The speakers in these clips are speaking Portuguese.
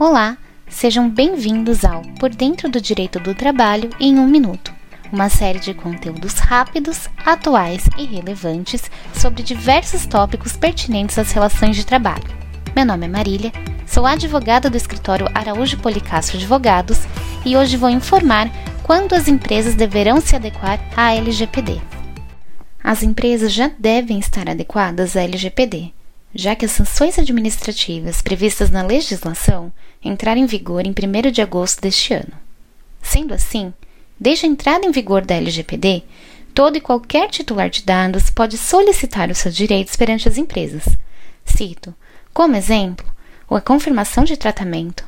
Olá, sejam bem-vindos ao Por Dentro do Direito do Trabalho em um Minuto, uma série de conteúdos rápidos, atuais e relevantes sobre diversos tópicos pertinentes às relações de trabalho. Meu nome é Marília, sou advogada do escritório Araújo Policastro Advogados e hoje vou informar quando as empresas deverão se adequar à LGPD. As empresas já devem estar adequadas à LGPD já que as sanções administrativas previstas na legislação entraram em vigor em 1 de agosto deste ano. Sendo assim, desde a entrada em vigor da LGPD, todo e qualquer titular de dados pode solicitar os seus direitos perante as empresas. Cito, como exemplo, a confirmação de tratamento,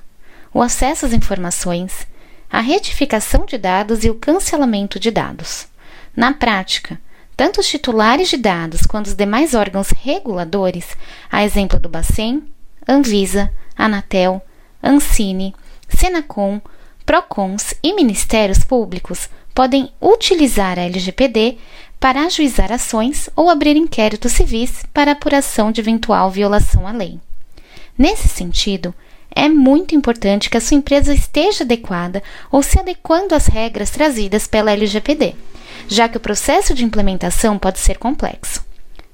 o acesso às informações, a retificação de dados e o cancelamento de dados. Na prática, tanto os titulares de dados quanto os demais órgãos reguladores, a exemplo do Bacen, Anvisa, Anatel, Ancine, Senacom, Procons e Ministérios Públicos podem utilizar a LGPD para ajuizar ações ou abrir inquéritos civis para apuração de eventual violação à lei. Nesse sentido, é muito importante que a sua empresa esteja adequada ou se adequando às regras trazidas pela LGPD já que o processo de implementação pode ser complexo.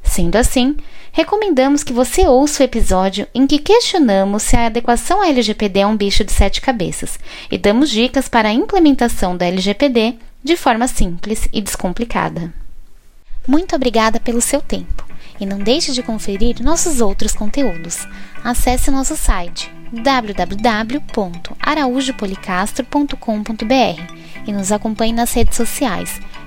Sendo assim, recomendamos que você ouça o episódio em que questionamos se a adequação à LGPD é um bicho de sete cabeças e damos dicas para a implementação da LGPD de forma simples e descomplicada. Muito obrigada pelo seu tempo e não deixe de conferir nossos outros conteúdos. Acesse nosso site www.araújopolicastro.com.br e nos acompanhe nas redes sociais